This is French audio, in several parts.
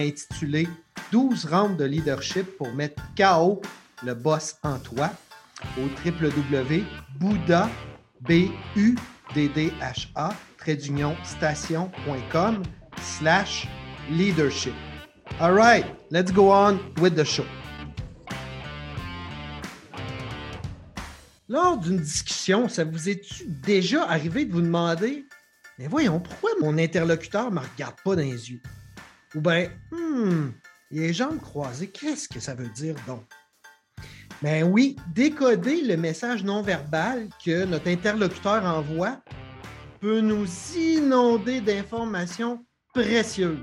intitulé 12 rounds de leadership pour mettre KO le boss en toi au station.com slash leadership. All right, let's go on with the show. Lors d'une discussion, ça vous est-tu déjà arrivé de vous demander Mais voyons, pourquoi mon interlocuteur ne me regarde pas dans les yeux Ou bien, hmm, les jambes croisées, qu'est-ce que ça veut dire donc? Ben oui, décoder le message non verbal que notre interlocuteur envoie peut nous inonder d'informations précieuses.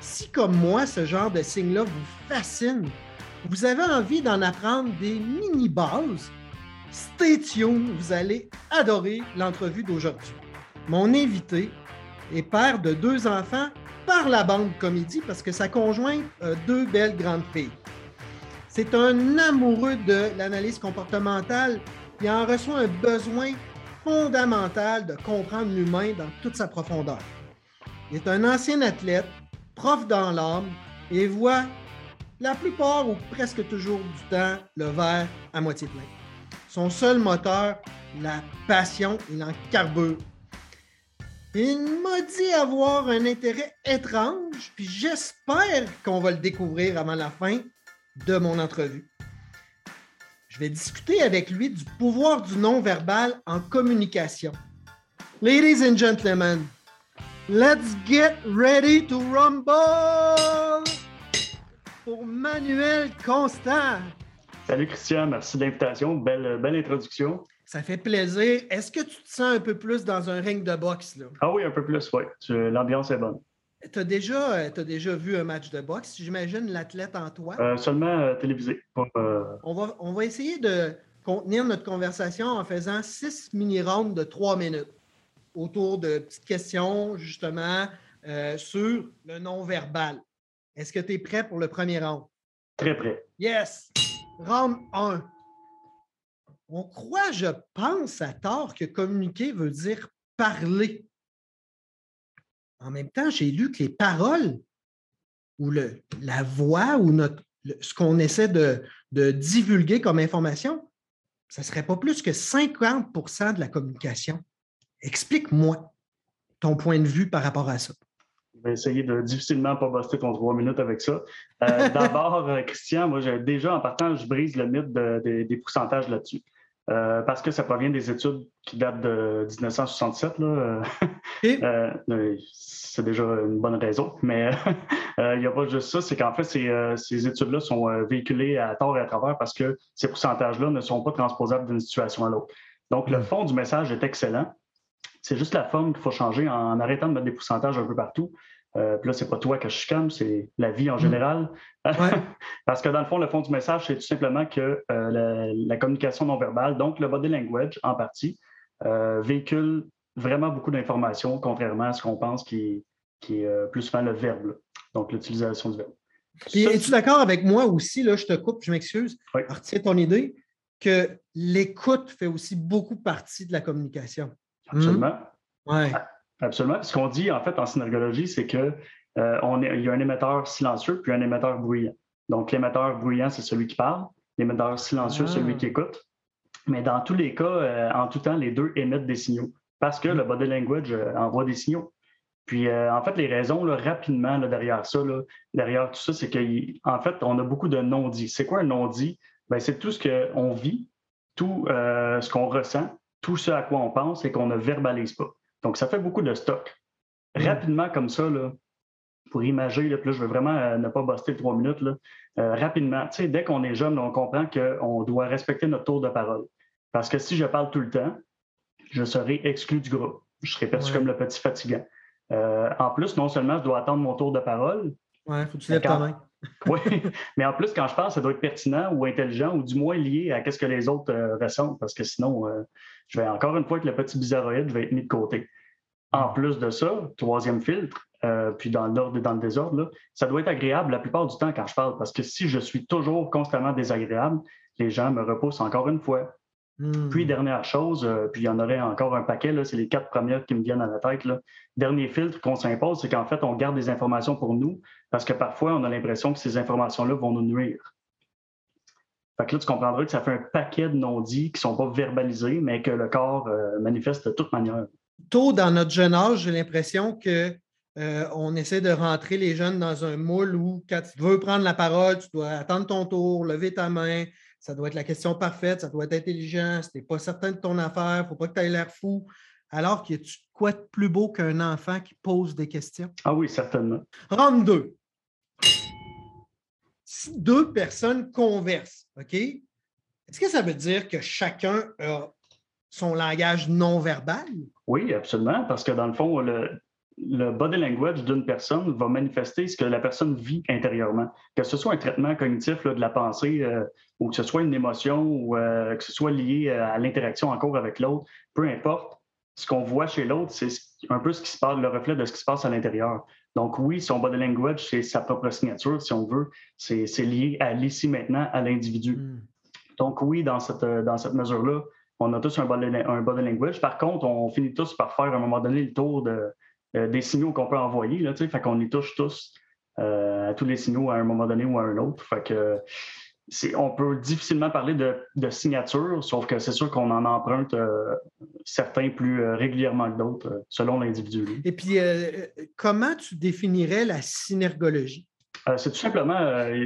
Si, comme moi, ce genre de signe-là vous fascine, vous avez envie d'en apprendre des mini-bases, stay tuned, vous allez adorer l'entrevue d'aujourd'hui. Mon invité est père de deux enfants par la bande comédie parce que sa conjointe a deux belles grandes filles. C'est un amoureux de l'analyse comportementale qui en reçoit un besoin fondamental de comprendre l'humain dans toute sa profondeur. Il est un ancien athlète, prof dans l'âme et voit la plupart ou presque toujours du temps le verre à moitié plein. Son seul moteur, la passion, il en carbure. Il m'a dit avoir un intérêt étrange, puis j'espère qu'on va le découvrir avant la fin de mon entrevue. Je vais discuter avec lui du pouvoir du non-verbal en communication. Ladies and gentlemen, let's get ready to rumble pour Manuel Constant. Salut Christian, merci de l'invitation. Belle, belle introduction. Ça fait plaisir. Est-ce que tu te sens un peu plus dans un ring de boxe? Là? Ah oui, un peu plus, oui. L'ambiance est bonne. Tu as déjà, euh, as déjà vu un match de boxe, j'imagine, l'athlète en toi? Euh, seulement euh, télévisé. On, va, on va essayer de contenir notre conversation en faisant six mini-rounds de trois minutes autour de petites questions, justement, sur le non-verbal. Est-ce que tu es prêt pour le premier round? Très prêt. Yes! Round 1. On croit, je pense, à tort que communiquer veut dire parler. En même temps, j'ai lu que les paroles ou la voix ou ce qu'on essaie de, divulguer comme information, ça ne serait pas plus que 50% de la communication. Explique-moi ton point de vue par rapport à ça. Je vais essayer de difficilement pas buster ton trois minutes avec ça. Euh, d'abord, euh, Christian, moi, déjà en partant, je brise le mythe des pourcentages là-dessus. Euh, parce que ça provient des études qui datent de 1967. Là. Euh, c'est déjà une bonne raison. Mais euh, il n'y a pas juste ça, c'est qu'en fait, ces, études-là sont véhiculées à tort et à travers parce que ces pourcentages-là ne sont pas transposables d'une situation à l'autre. Donc, le fond du message est excellent. C'est juste la forme qu'il faut changer en arrêtant de mettre des pourcentages un peu partout. Euh, puis là, c'est pas toi que je chicane, c'est la vie en mm. général. Parce que dans le fond, le fond du message, c'est tout simplement que euh, la, communication non verbale, donc le body language en partie, euh, véhicule vraiment beaucoup d'informations, contrairement à ce qu'on pense qui, est plus souvent le verbe, donc l'utilisation du verbe. es-tu d'accord avec moi aussi, là, je te coupe, je m'excuse, oui. ton idée, que l'écoute fait aussi beaucoup partie de la communication? Absolument. Ouais. Absolument. Ce qu'on dit en fait en synergologie, c'est qu'il euh, y a un émetteur silencieux puis un émetteur bruyant. Donc, l'émetteur bruyant, c'est celui qui parle. L'émetteur silencieux, c'est celui ah. qui écoute. Mais dans tous les cas, euh, en tout temps, les deux émettent des signaux parce que mm. le body language euh, envoie des signaux. Puis, en fait, les raisons, rapidement, derrière ça, derrière tout ça, c'est qu'en fait, on a beaucoup de non-dits. C'est quoi un non-dit? Ben, c'est tout ce qu'on vit, tout ce qu'on ressent, tout ce à quoi on pense et qu'on ne verbalise pas. Donc, ça fait beaucoup de stock. Mm. Rapidement, comme ça, là, pour imager, là, là, je veux vraiment euh, ne pas buster trois minutes. Là, euh, rapidement, dès qu'on est jeune, on comprend qu'on doit respecter notre tour de parole. Parce que si je parle tout le temps, je serai exclu du groupe. Je serai perçu comme le petit fatigant. Euh, en plus, non seulement je dois attendre mon tour de parole. Ouais, faut que tu lèves ta main. oui, mais en plus, quand je parle, ça doit être pertinent ou intelligent ou du moins lié à ce que les autres ressentent, parce que sinon, je vais encore une fois avec le petit bizarroïde, je vais être mis de côté. En plus de ça, troisième filtre, euh, puis dans l'ordre et dans le désordre, ça doit être agréable la plupart du temps quand je parle, parce que si je suis toujours constamment désagréable, les gens me repoussent encore une fois. Hmm. Puis, dernière chose, euh, puis il y en aurait encore un paquet, c'est les quatre premières qui me viennent à la tête. Dernier filtre qu'on s'impose, c'est qu'en fait, on garde des informations pour nous, parce que parfois, on a l'impression que ces informations-là vont nous nuire. Fait que là, tu comprendras que ça fait un paquet de non-dits qui ne sont pas verbalisés, mais que le corps euh, manifeste de toute manière. Tôt dans notre jeune âge, j'ai l'impression que euh, on essaie de rentrer les jeunes dans un moule où, quand tu veux prendre la parole, tu dois attendre ton tour, lever ta main. Ça doit être la question parfaite, ça doit être intelligent. Si tu n'es pas certain de ton affaire, il ne faut pas que tu aies l'air fou. Alors qu'il y a quoi de plus beau qu'un enfant qui pose des questions? Ah oui, certainement. Rentre deux. Si deux personnes conversent, OK? Est-ce que ça veut dire que chacun a son langage non verbal? Oui, absolument, parce que dans le fond, le, le body language d'une personne va manifester ce que la personne vit intérieurement. Que ce soit un traitement cognitif de la pensée euh, ou que ce soit une émotion ou euh, que ce soit lié euh, à l'interaction en cours avec l'autre, peu importe, ce qu'on voit chez l'autre, c'est un peu ce qui se passe, le reflet de ce qui se passe à l'intérieur. Donc oui, son body language, c'est sa propre signature, si on veut. C'est lié à l'ici maintenant, à l'individu. Hmm. Donc oui, dans cette, dans cette mesure-là, on a tous un body, un body language. Par contre, on finit tous par faire à un moment donné le tour de, euh, des signaux qu'on peut envoyer. Là, fait qu'on y touche tous euh, à tous les signaux à un moment donné ou à un autre. Fait que, on peut difficilement parler de, signature, sauf que c'est sûr qu'on en emprunte euh, certains plus régulièrement que d'autres, selon l'individu. Et puis, comment tu définirais la synergologie? c'est tout simplement,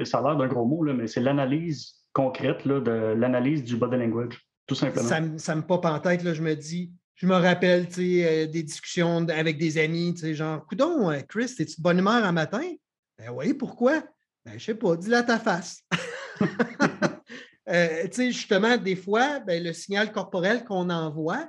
ça a l'air d'un gros mot, mais c'est l'analyse concrète de l'analyse du body language, tout simplement. Ça, ça me pop en tête, là, je me dis, je me rappelle euh, des discussions avec des amis, genre, Coudon, euh, Chris, es-tu de bonne humeur un matin? Ben oui, pourquoi? Ben, je sais pas, dis-le à ta face. Euh, justement, des fois, ben, le signal corporel qu'on envoie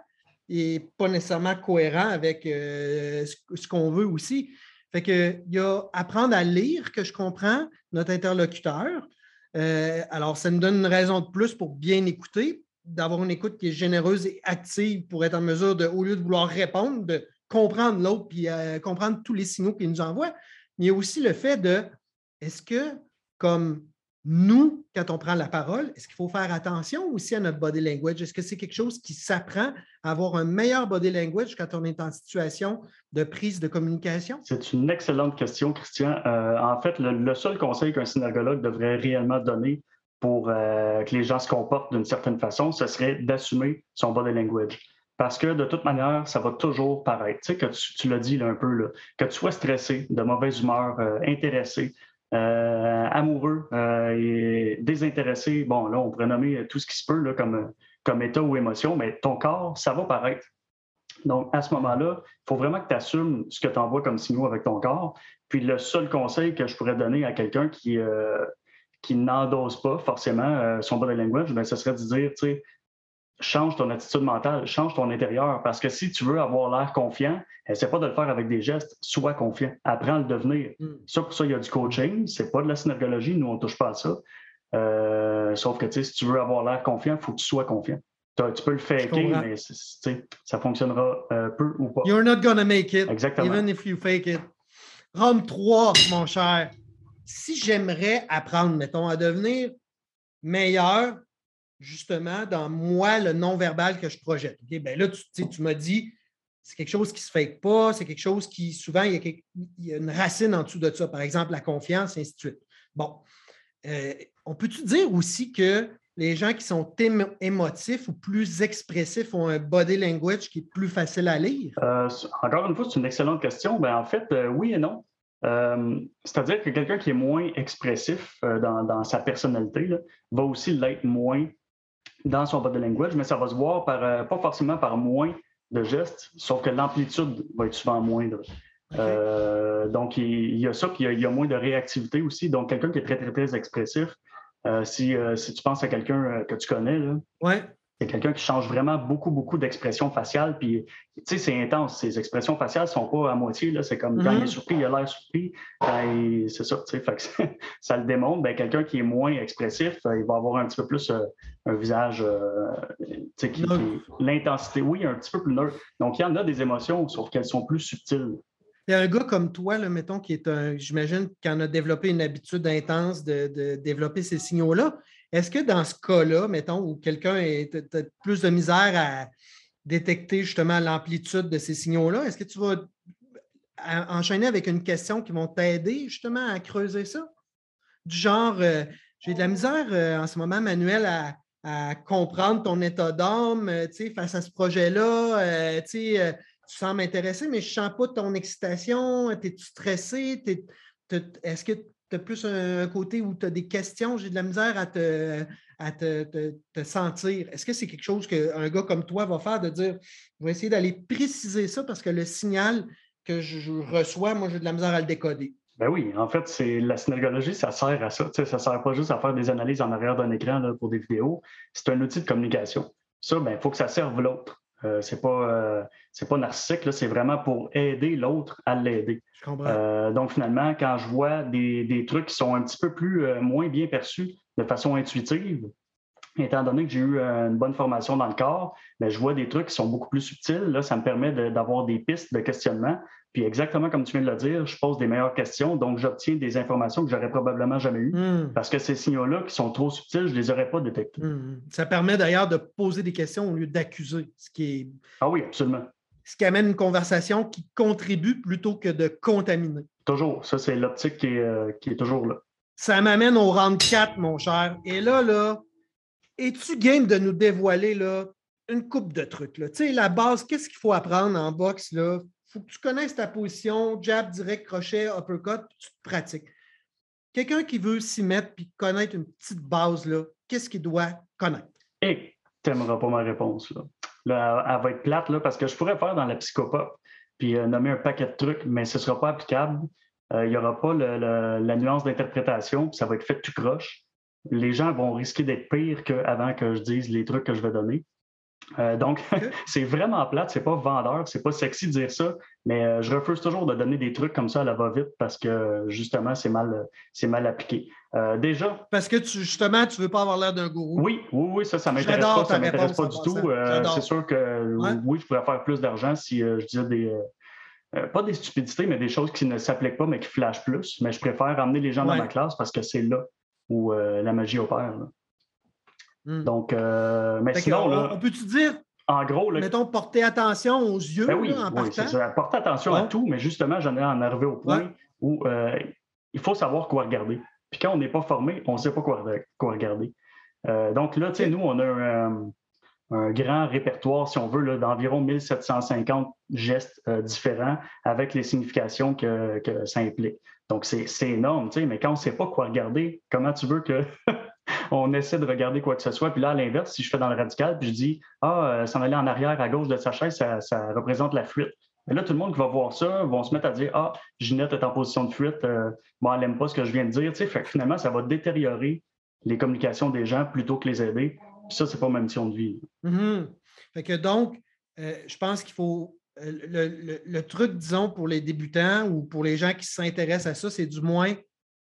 n'est pas nécessairement cohérent avec euh, ce, qu'on veut aussi. Fait que, il y a apprendre à lire que je comprends notre interlocuteur. alors, ça nous donne une raison de plus pour bien écouter, d'avoir une écoute qui est généreuse et active pour être en mesure de, au lieu de vouloir répondre, de comprendre l'autre puis euh, comprendre tous les signaux qu'il nous envoie. Mais il y a aussi le fait de est-ce que, comme nous, quand on prend la parole, est-ce qu'il faut faire attention aussi à notre body language? Est-ce que c'est quelque chose qui s'apprend à avoir un meilleur body language quand on est en situation de prise de communication? C'est une excellente question, Christian. Euh, en fait, le seul conseil qu'un synergologue devrait réellement donner, pour euh, que les gens se comportent d'une certaine façon, ce serait d'assumer son body language. Parce que de toute manière, ça va toujours paraître. Tu sais, que tu, l'as dit un peu, là, que tu sois stressé, de mauvaise humeur, euh, intéressé, amoureux et désintéressé, bon, là, on pourrait nommer tout ce qui se peut là, comme, comme état ou émotion, mais ton corps, ça va paraître. Donc, à ce moment-là, il faut vraiment que tu assumes ce que tu envoies comme signaux avec ton corps. Puis, le seul conseil que je pourrais donner à quelqu'un qui, qui n'endosse pas forcément euh, son body language, ben, ce serait de dire, tu sais, change ton attitude mentale, change ton intérieur. Parce que si tu veux avoir l'air confiant, essaie pas de le faire avec des gestes, sois confiant, apprends à le devenir. Mm. Ça, pour ça, il y a du coaching, c'est pas de la synergologie, nous, on touche pas à ça. Euh, sauf que, si tu veux avoir l'air confiant, il faut que tu sois confiant. Tu peux le faker, mais ça fonctionnera euh, peu ou pas. You're not gonna make it, Exactement. even if you fake it. Rome 3, mon cher si j'aimerais apprendre, mettons, à devenir meilleur, justement, dans moi, le non-verbal que je projette. Ben là, tu, tu m'as dit, c'est quelque chose qui ne se fait pas, c'est quelque chose qui, souvent, il y, a une racine en dessous de ça, par exemple, la confiance, ainsi de suite. Bon. Euh, on peut-tu dire aussi que les gens qui sont émotifs ou plus expressifs ont un body language qui est plus facile à lire? Euh, encore une fois, c'est une excellente question. Ben, en fait, euh, oui et non. C'est-à-dire que quelqu'un qui est moins expressif dans, sa personnalité va aussi l'être moins dans son body language, mais ça va se voir par, euh, pas forcément par moins de gestes, sauf que l'amplitude va être souvent moindre. donc, il, y a ça, puis il y a, moins de réactivité aussi. Donc, quelqu'un qui est très, très, très expressif, si, si, tu penses à quelqu'un que tu connais, ouais. C'est quelqu'un qui change vraiment beaucoup, beaucoup d'expressions faciales. Puis, tu sais, c'est intense. Ses expressions faciales ne sont pas à moitié. C'est comme quand il est mm-hmm. surpris, il a l'air surpris. Ben, c'est ça, tu sais. ça le démontre. Ben, quelqu'un qui est moins expressif, euh, il va avoir un petit peu plus euh, un visage, euh, tu sais, qui, l'intensité, oui, un petit peu plus neutre. Donc, il y en a des émotions, sauf qu'elles sont plus subtiles. Il y a un gars comme toi, là, mettons, qui est un, j'imagine, qui en a développé une habitude intense de, de développer ces signaux-là. Est-ce que dans ce cas-là, mettons, où quelqu'un a plus de misère à détecter justement l'amplitude de ces signaux-là, est-ce que tu vas enchaîner avec une question qui vont t'aider justement à creuser ça? Du genre, euh, j'ai de la misère euh, en ce moment, Manuel, à, comprendre ton état d'âme euh, face à ce projet-là. tu sembles intéressé, mais je ne sens pas ton excitation. Es-tu stressé? Est-ce que tu as plus un, côté où tu as des questions, j'ai de la misère à te, à te, sentir. Est-ce que c'est quelque chose qu'un gars comme toi va faire de dire je vais essayer d'aller préciser ça parce que le signal que je, reçois, moi, j'ai de la misère à le décoder? Ben oui, en fait, c'est la synergologie, ça sert à ça. ça ne sert pas juste à faire des analyses en arrière d'un écran pour des vidéos. C'est un outil de communication. Ça, il ben, faut que ça serve l'autre. Euh, c'est pas, euh, pas narcissique, c'est vraiment pour aider l'autre à l'aider. Euh, donc, finalement, quand je vois des, trucs qui sont un petit peu plus moins bien perçus de façon intuitive, étant donné que j'ai eu une bonne formation dans le corps, mais ben, je vois des trucs qui sont beaucoup plus subtils. Là, ça me permet d'avoir des pistes de questionnement puis exactement comme tu viens de le dire, je pose des meilleures questions, donc j'obtiens des informations que j'aurais probablement jamais eues. Hmm. Parce que ces signaux-là qui sont trop subtils, je ne les aurais pas détectés. Hmm. Ça permet d'ailleurs de poser des questions au lieu d'accuser, ce qui est. Ah oui, absolument. Ce qui amène une conversation qui contribue plutôt que de contaminer. Toujours. Ça, c'est l'optique qui, euh, qui est, toujours là. Ça m'amène au round 4, mon cher. Et là, là, es-tu game de nous dévoiler là, une coupe de trucs? Tu sais, la base, qu'est-ce qu'il faut apprendre en boxe? Là? Faut que tu connaisses ta position, jab, direct, crochet, uppercut, tu te pratiques. Quelqu'un qui veut s'y mettre puis connaître une petite base, là, qu'est-ce qu'il doit connaître? Et tu n'aimeras pas ma réponse. Là. elle va être plate là, parce que je pourrais faire dans la psychopop puis euh, nommer un paquet de trucs, mais ce ne sera pas applicable. Euh, il n'y aura pas la nuance d'interprétation, puis ça va être fait tout croche. Les gens vont risquer d'être pires qu'avant que je dise les trucs que je vais donner. Euh, donc, c'est vraiment plate, c'est pas vendeur, c'est pas sexy de dire ça, mais euh, je refuse toujours de donner des trucs comme ça à la va-vite parce que justement, c'est mal, c'est mal appliqué. Euh, déjà. Parce que justement, tu veux pas avoir l'air d'un gourou. Oui, oui, oui, ça, ça m'intéresse pas, ça m'intéresse pas du tout. c'est sûr que oui, je pourrais faire plus d'argent si je disais des. pas des stupidités, mais des choses qui ne s'appliquent pas, mais qui flashent plus. Mais je préfère emmener les gens dans ma classe parce que c'est là où la magie opère. Hmm. Donc, euh, mais sinon. On, peut-tu dire en gros, mettons, porter attention aux yeux ben oui, en oui, ça. Porter attention à tout, mais justement, j'en ai en arrivé au point où euh, il faut savoir quoi regarder. Puis quand on n'est pas formé, on ne sait pas quoi, regarder. Euh, donc là, tu sais, nous, on a un, grand répertoire, si on veut, d'environ 1750 gestes différents avec les significations que, que ça implique. Donc, c'est énorme, tu sais, mais quand on ne sait pas quoi regarder, comment tu veux que on essaie de regarder quoi que ce soit. Puis là, à l'inverse, si je fais dans le radical, puis je dis Ah, euh, s'en aller en arrière à gauche de sa chaise, ça, représente la fuite. Mais là, tout le monde qui va voir ça vont se mettre à dire Ah, Ginette est en position de fuite, euh, bon, elle n'aime pas ce que je viens de dire. Tu sais, finalement, ça va détériorer les communications des gens plutôt que les aider. Puis ça, c'est pas ma mission de vie. Mm-hmm. Fait que donc, euh, je pense qu'il faut. le, truc, disons, pour les débutants ou pour les gens qui s'intéressent à ça, c'est du moins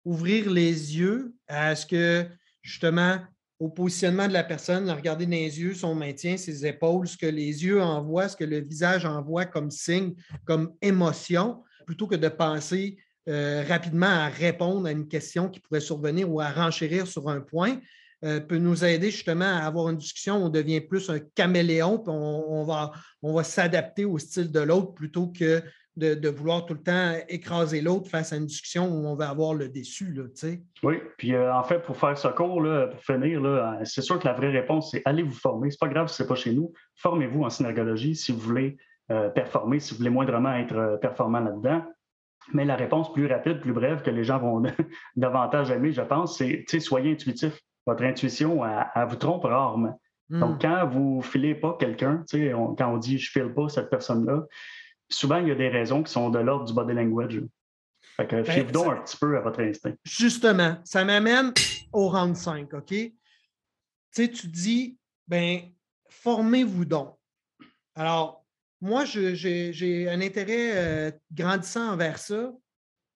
ouvrir les yeux à ce que justement au positionnement de la personne, la regarder dans les yeux, son maintien, ses épaules, ce que les yeux envoient, ce que le visage envoie comme signe, comme émotion, plutôt que de penser euh, rapidement à répondre à une question qui pourrait survenir ou à renchérir sur un point, euh, peut nous aider justement à avoir une discussion on devient plus un caméléon, puis on, va, on va s'adapter au style de l'autre plutôt que de, vouloir tout le temps écraser l'autre face à une discussion où on va avoir le déçu. Là, oui, puis euh, en fait, pour faire ce cours, là, pour finir, euh, c'est sûr que la vraie réponse, c'est allez vous former. C'est pas grave si ce n'est pas chez nous. Formez-vous en synergologie si vous voulez euh, performer, si vous voulez moindrement être performant là-dedans. Mais la réponse plus rapide, plus brève que les gens vont davantage aimer, je pense, c'est soyez intuitif. Votre intuition, elle, vous trompe rarement. Donc, hmm. quand vous ne filez pas quelqu'un, quand on dit je ne file pas cette personne-là, souvent, il y a des raisons qui sont de l'ordre du body language. Fait que ben, donc un petit peu à votre instinct. Justement, ça m'amène au round 5, OK? Tu sais, tu dis, ben, formez-vous donc. Alors, moi, j'ai un intérêt euh, grandissant envers ça.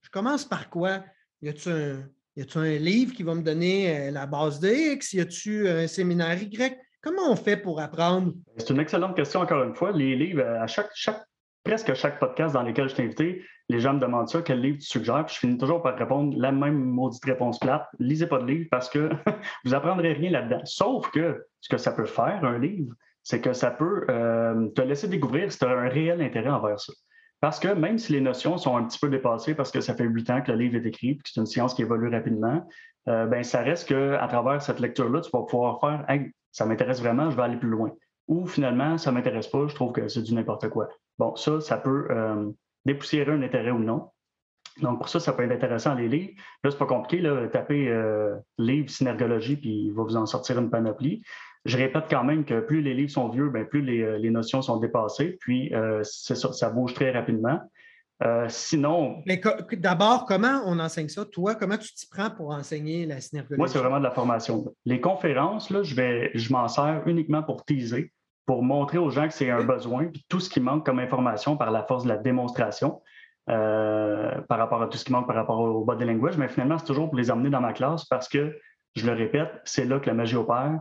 Je commence par quoi? Y a-t-il un, livre qui va me donner euh, la base de X? Y a-t-il un séminaire Y? Comment on fait pour apprendre? C'est une excellente question, encore une fois. Les livres, à chaque, chaque presque chaque podcast dans lequel je t'ai invité, les gens me demandent ça, quel livre tu suggères, puis je finis toujours par répondre la même maudite réponse plate. Lisez pas de livre parce que vous apprendrez rien là-dedans. Sauf que ce que ça peut faire, un livre, c'est que ça peut euh, te laisser découvrir si tu as un réel intérêt envers ça. Parce que même si les notions sont un petit peu dépassées parce que ça fait huit ans que le livre est écrit, puis c'est une science qui évolue rapidement, euh, ben, ça reste qu'à travers cette lecture-là, tu vas pouvoir faire ça m'intéresse vraiment, je vais aller plus loin. Ou finalement, ça ne m'intéresse pas, je trouve que c'est du n'importe quoi. Bon, ça, ça peut euh, dépoussiérer un intérêt ou non. Donc, pour ça, ça peut être intéressant, les livres. Là, c'est pas compliqué, là, tapez euh, livre synergologie, puis il va vous en sortir une panoplie. Je répète quand même que plus les livres sont vieux, bien, plus les, euh, notions sont dépassées, puis ça, ça bouge très rapidement. Sinon. Mais d'abord, comment on enseigne ça? Toi, comment tu t'y prends pour enseigner la synergologie? Moi, c'est vraiment de la formation. Les conférences, là, je, vais, je m'en sers uniquement pour teaser pour montrer aux gens que c'est un besoin, puis tout ce qui manque comme information par la force de la démonstration, euh, par rapport à tout ce qui manque par rapport au body language, mais finalement, c'est toujours pour les emmener dans ma classe parce que, je le répète, c'est là que la magie opère.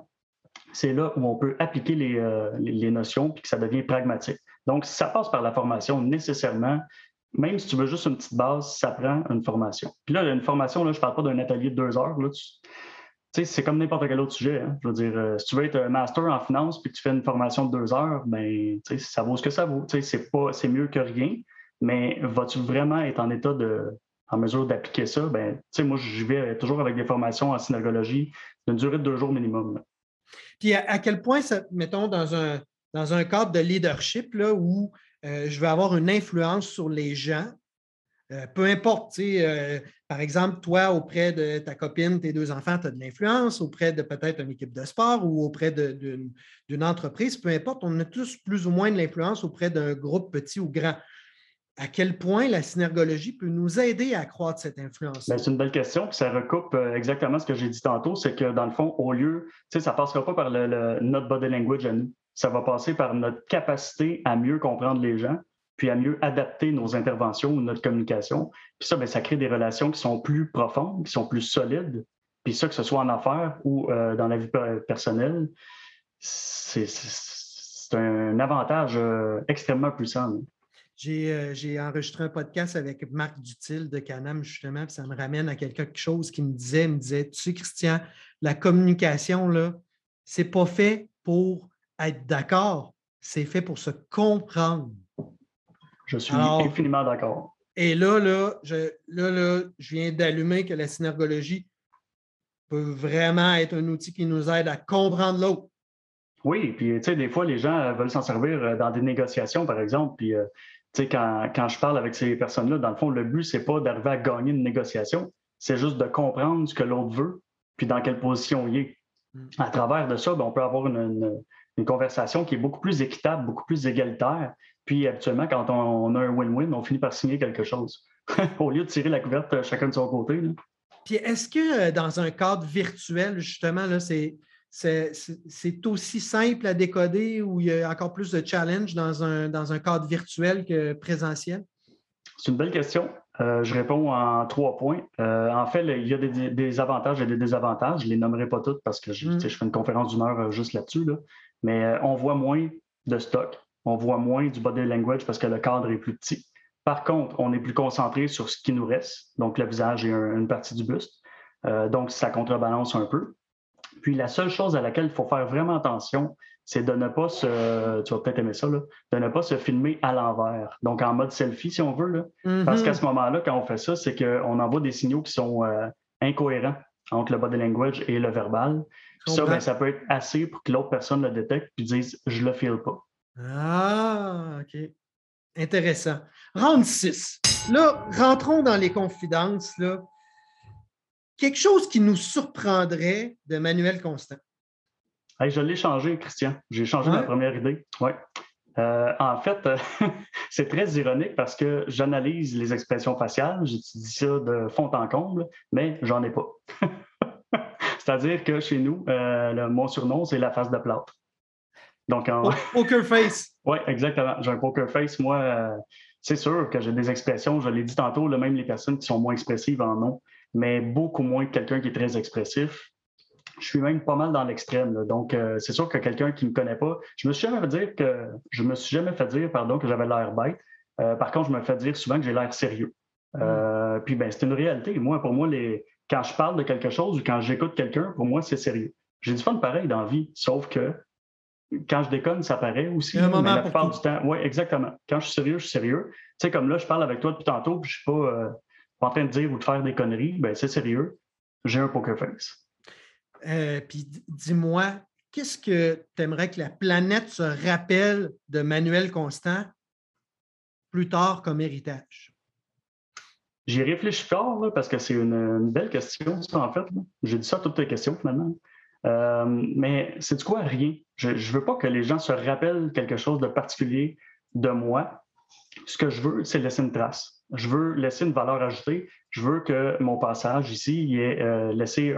C'est là où on peut appliquer les, euh, les, notions puis que ça devient pragmatique. Donc, si ça passe par la formation, nécessairement, même si tu veux juste une petite base, ça prend une formation. Puis là, une formation, là, je ne parle pas d'un atelier de deux heures. Là, c'est comme n'importe quel autre sujet. Hein. Je veux dire, euh, si tu veux être master en finance puis que tu fais une formation de deux heures, ben, ça vaut ce que ça vaut. C'est c'est mieux que rien. Mais vas-tu vraiment être en état de, en mesure d'appliquer ça? Ben, moi, je vais toujours avec des formations en synergologie d'une durée de deux jours minimum. Puis à, quel point, mettons, dans un, dans un cadre de leadership là, où euh, je vais avoir une influence sur les gens, euh, peu importe, euh, par exemple, toi, auprès de ta copine, tes deux enfants, tu as de l'influence, auprès de peut-être une équipe de sport ou auprès d'une entreprise, peu importe, on a tous plus ou moins de l'influence auprès d'un groupe petit ou grand. À quel point la synergologie peut nous aider à accroître cette influence? Ben, c'est une belle question, puis ça recoupe exactement ce que j'ai dit tantôt, c'est que dans le fond, au lieu, ça ne passera pas par notre body language à nous, ça va passer par notre capacité à mieux comprendre les gens, puis à mieux adapter nos interventions ou notre communication. Puis ça, bien, ça crée des relations qui sont plus profondes, qui sont plus solides. Puis ça, que ce soit en affaires ou euh, dans la vie personnelle, c'est un avantage euh, extrêmement puissant. Euh, j'ai enregistré un podcast avec Marc Dutil de Canam, justement, puis ça me ramène à quelque chose qui me disait, me disait, tu sais, Christian, la communication, là, c'est pas fait pour être d'accord, c'est fait pour se comprendre. Je suis infiniment d'accord. Et là, là, je, là, je viens d'allumer que la synergologie peut vraiment être un outil qui nous aide à comprendre l'autre. Oui, puis tu sais, des fois, les gens euh, veulent s'en servir euh, dans des négociations, par exemple. Puis, euh, tu sais, quand, quand, je parle avec ces personnes-là, dans le fond, le but, c'est pas d'arriver à gagner une négociation, c'est juste de comprendre ce que l'autre veut, puis dans quelle position il est. Mm. À travers de ça, ben, on peut avoir une, une, conversation qui est beaucoup plus équitable, beaucoup plus égalitaire, puis habituellement, quand on, a un win-win, on finit par signer quelque chose. Au lieu de tirer la couverte euh, chacun de son côté. Puis est-ce que euh, dans un cadre virtuel, justement, là, c'est, c'est, aussi simple à décoder ou il y a encore plus de challenge dans un, dans un cadre virtuel que présentiel? C'est une belle question. Euh, je réponds en trois points. en fait, il y a des, avantages et des désavantages. Je ne les nommerai pas toutes parce que je, mm. je fais une conférence d'une heure juste là-dessus. Là. Mais on voit moins de stock on voit moins du body language parce que le cadre est plus petit. Par contre, on est plus concentré sur ce qui nous reste, donc le visage et une partie du buste. Euh, donc, ça contrebalance un peu. Puis la seule chose à laquelle il faut faire vraiment attention, c'est de ne pas se, tu vas peut-être aimer ça, de ne pas se filmer à l'envers, donc en mode selfie si on veut. Parce mm-hmm. qu'à ce moment-là, quand on fait ça, c'est qu'on envoie des signaux qui sont euh, incohérents entre le body language et le verbal. Ça, ben, ça peut être assez pour que l'autre personne le détecte et dise je le file pas. Ah, OK. Intéressant. Round 6. Là, rentrons dans les confidences. Là. Quelque chose qui nous surprendrait de Manuel Constant. je l'ai changé, Christian. J'ai changé ma première idée. Ouais. Euh, en fait, c'est très ironique parce que j'analyse les expressions faciales, j'étudie ça de fond en comble, mais j'en ai pas. C'est-à-dire que chez nous, euh, mon surnom, c'est la face de plâtre. Donc, Poker face. oui, exactement. J'ai un poker face. Moi, euh, c'est sûr que j'ai des expressions. Je l'ai dit tantôt, même les personnes qui sont moins expressives en ont, mais beaucoup moins que quelqu'un qui est très expressif. Je suis même pas mal dans l'extrême. Donc, euh, c'est sûr que quelqu'un qui ne me connaît pas, je me suis jamais fait dire que je me suis jamais fait dire, pardon, que j'avais l'air bête. Euh, par contre, je me fais dire souvent que j'ai l'air sérieux. Mm. Puis, ben, c'est une réalité. Moi, pour moi, les, quand je parle de quelque chose ou quand j'écoute quelqu'un, pour moi, c'est sérieux. J'ai du fun pareil dans la vie, sauf que quand je déconne, ça paraît aussi. Un moment mais la plupart du temps, oui, exactement. Quand je suis sérieux, je suis sérieux. Tu sais, comme là, je parle avec toi depuis tantôt, puis je suis pas, euh, en train de dire ou de faire des conneries, ben c'est sérieux. J'ai un poker face. Euh, puis dis-moi, qu'est-ce que tu aimerais que la planète se rappelle de Manuel Constant plus tard comme héritage? J'y réfléchis fort parce que c'est une, belle question, ça, en fait. J'ai dit ça à toutes tes questions, finalement. Euh, mais c'est quoi? Rien. Je ne veux pas que les gens se rappellent quelque chose de particulier de moi. Ce que je veux, c'est laisser une trace. Je veux laisser une valeur ajoutée. Je veux que mon passage ici ait euh, laissé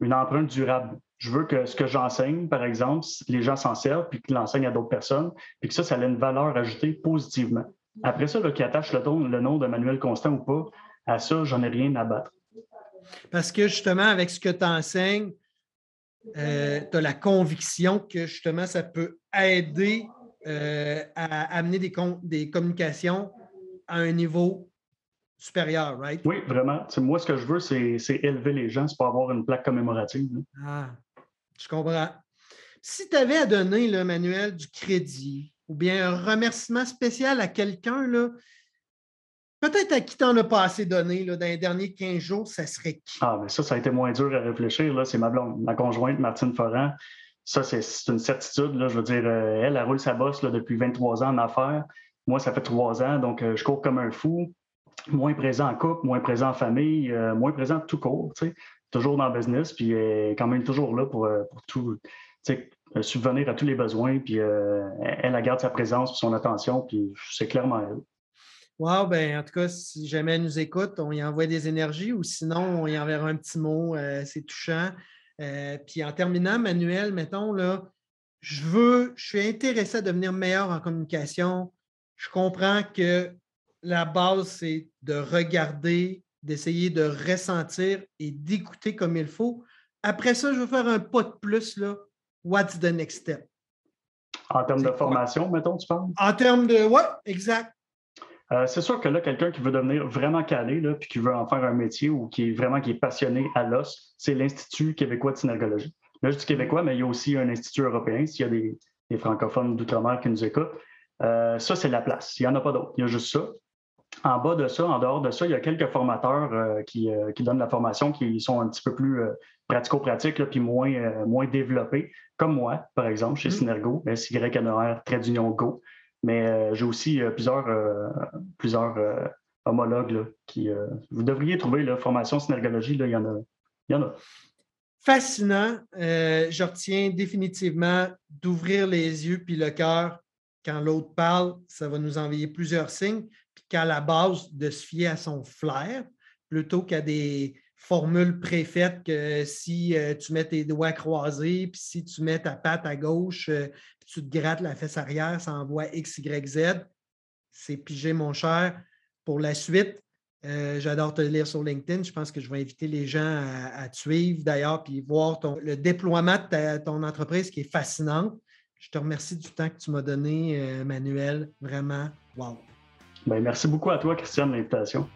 une empreinte durable. Je veux que ce que j'enseigne, par exemple, les gens s'en servent puis qu'ils l'enseignent à d'autres personnes, puis que ça, ça ait une valeur ajoutée positivement. Après ça, qui attache le, le nom de Manuel Constant ou pas, à ça, j'en ai rien à battre. Parce que justement, avec ce que tu enseignes, euh, tu as la conviction que justement, ça peut aider euh, à amener des, des communications à un niveau supérieur, right? Oui, vraiment. moi, ce que je veux, c'est élever les gens, c'est pas avoir une plaque commémorative. Ah, je comprends. Si tu avais à donner, le Manuel, du crédit ou bien un remerciement spécial à quelqu'un, peut-être à qui tu en as pas assez donné là, dans les derniers 15 jours, ça serait qui? Ah, mais ça, ça a été moins dur à réfléchir. C'est ma blonde, ma conjointe, Martine Forand. Ça, c'est une certitude. Là. Je veux dire, euh, elle, elle roule sa bosse là, depuis 23 ans en affaires. Moi, ça fait trois ans, donc euh, je cours comme un fou. Moins présent en couple, moins présent en famille, euh, moins présent tout court. Toujours dans le business, puis quand même toujours là pour, pour tout subvenir à tous les besoins, puis elle, elle garde sa présence, son attention, puis c'est clairement elle. Wow, ben en tout cas, si jamais elle nous écoute, on y envoie des énergies ou sinon, on y enverra un petit mot. Euh, c'est touchant. Euh, puis en terminant, Manuel, mettons, là, je veux, je suis intéressé à devenir meilleur en communication. Je comprends que la base, c'est de regarder, d'essayer de ressentir et d'écouter comme il faut. Après ça, je veux faire un pas de plus. Là. What's the next step? En termes de formation, mettons, tu parles? En termes de. Oui, exact. Euh, c'est sûr que là, quelqu'un qui veut devenir vraiment calé, là, puis qui veut en faire un métier ou qui est vraiment qui est passionné à l'os, c'est l'Institut québécois de synergologie. Là, je dis québécois, mais il y a aussi un institut européen, s'il y a des, francophones d'outre-mer qui nous écoutent. Euh, ça, c'est la place. Il n'y en a pas d'autre. Il y a juste ça. En bas de ça, en dehors de ça, il y a quelques formateurs euh, qui, donnent la formation qui sont un petit peu plus pratico-pratiques puis moins, moins développés, comme moi, par exemple, chez mmh. Synergo, S-Y-N-E-R, trait d'union Go. Mais euh, j'ai aussi euh, plusieurs, euh, plusieurs homologues qui. vous devriez trouver la formation synergologie, il y en a. Il y en a. Fascinant. je retiens définitivement d'ouvrir les yeux puis le cœur quand l'autre parle. Ça va nous envoyer plusieurs signes. Puis qu'à la base, de se fier à son flair plutôt qu'à des formules préfaites que si tu mets tes doigts croisés, puis si tu mets ta patte à gauche, tu te grattes la fesse arrière, ça envoie X, Y, Z. C'est pigé, mon cher. Pour la suite, euh, j'adore te lire sur LinkedIn. Je pense que je vais inviter les gens à, te suivre d'ailleurs, puis voir ton, le déploiement de ton entreprise qui est fascinant. Je te remercie du temps que tu m'as donné, euh, Manuel. Vraiment, wow. Ben, merci beaucoup à toi, Christian, de l'invitation.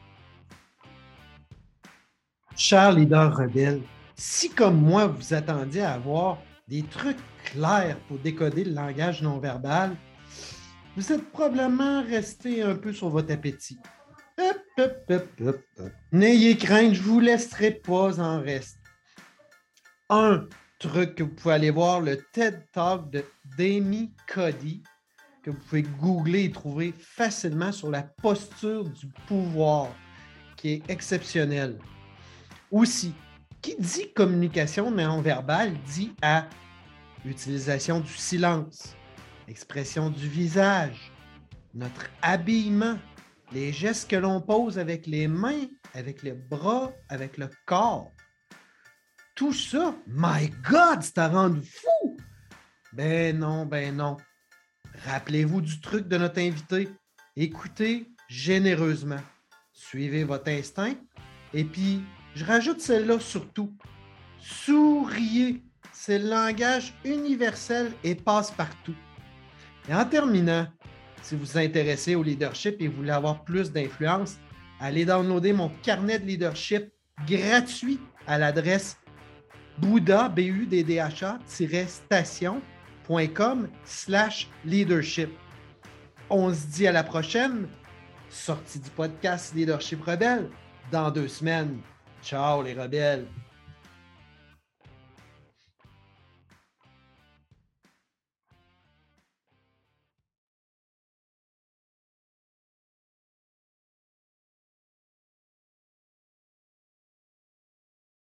Cher leader rebelle, si comme moi, vous attendiez à avoir des trucs clairs pour décoder le langage non verbal, vous êtes probablement resté un peu sur votre appétit. N'ayez crainte, je ne vous laisserai pas en reste. Un truc que vous pouvez aller voir, le TED Talk de Demi Cody, que vous pouvez googler et trouver facilement sur la posture du pouvoir, qui est exceptionnel. Aussi, qui dit communication non verbale dit à l'utilisation du silence, l'expression du visage, notre habillement, les gestes que l'on pose avec les mains, avec les bras, avec le corps. Tout ça, my God, c'est à rendre fou! Ben non, ben non. Rappelez-vous du truc de notre invité. Écoutez généreusement. Suivez votre instinct. Et puis, je rajoute celle-là surtout. Souriez. C'est le langage universel et passe partout. Et en terminant, si vous vous intéressez au leadership et voulez avoir plus d'influence, allez downloader mon carnet de leadership gratuit à l'adresse bouddha, station.com slash leadership. On se dit à la prochaine, sortie du podcast Leadership Rebelle, dans deux semaines. Ciao les rebelles!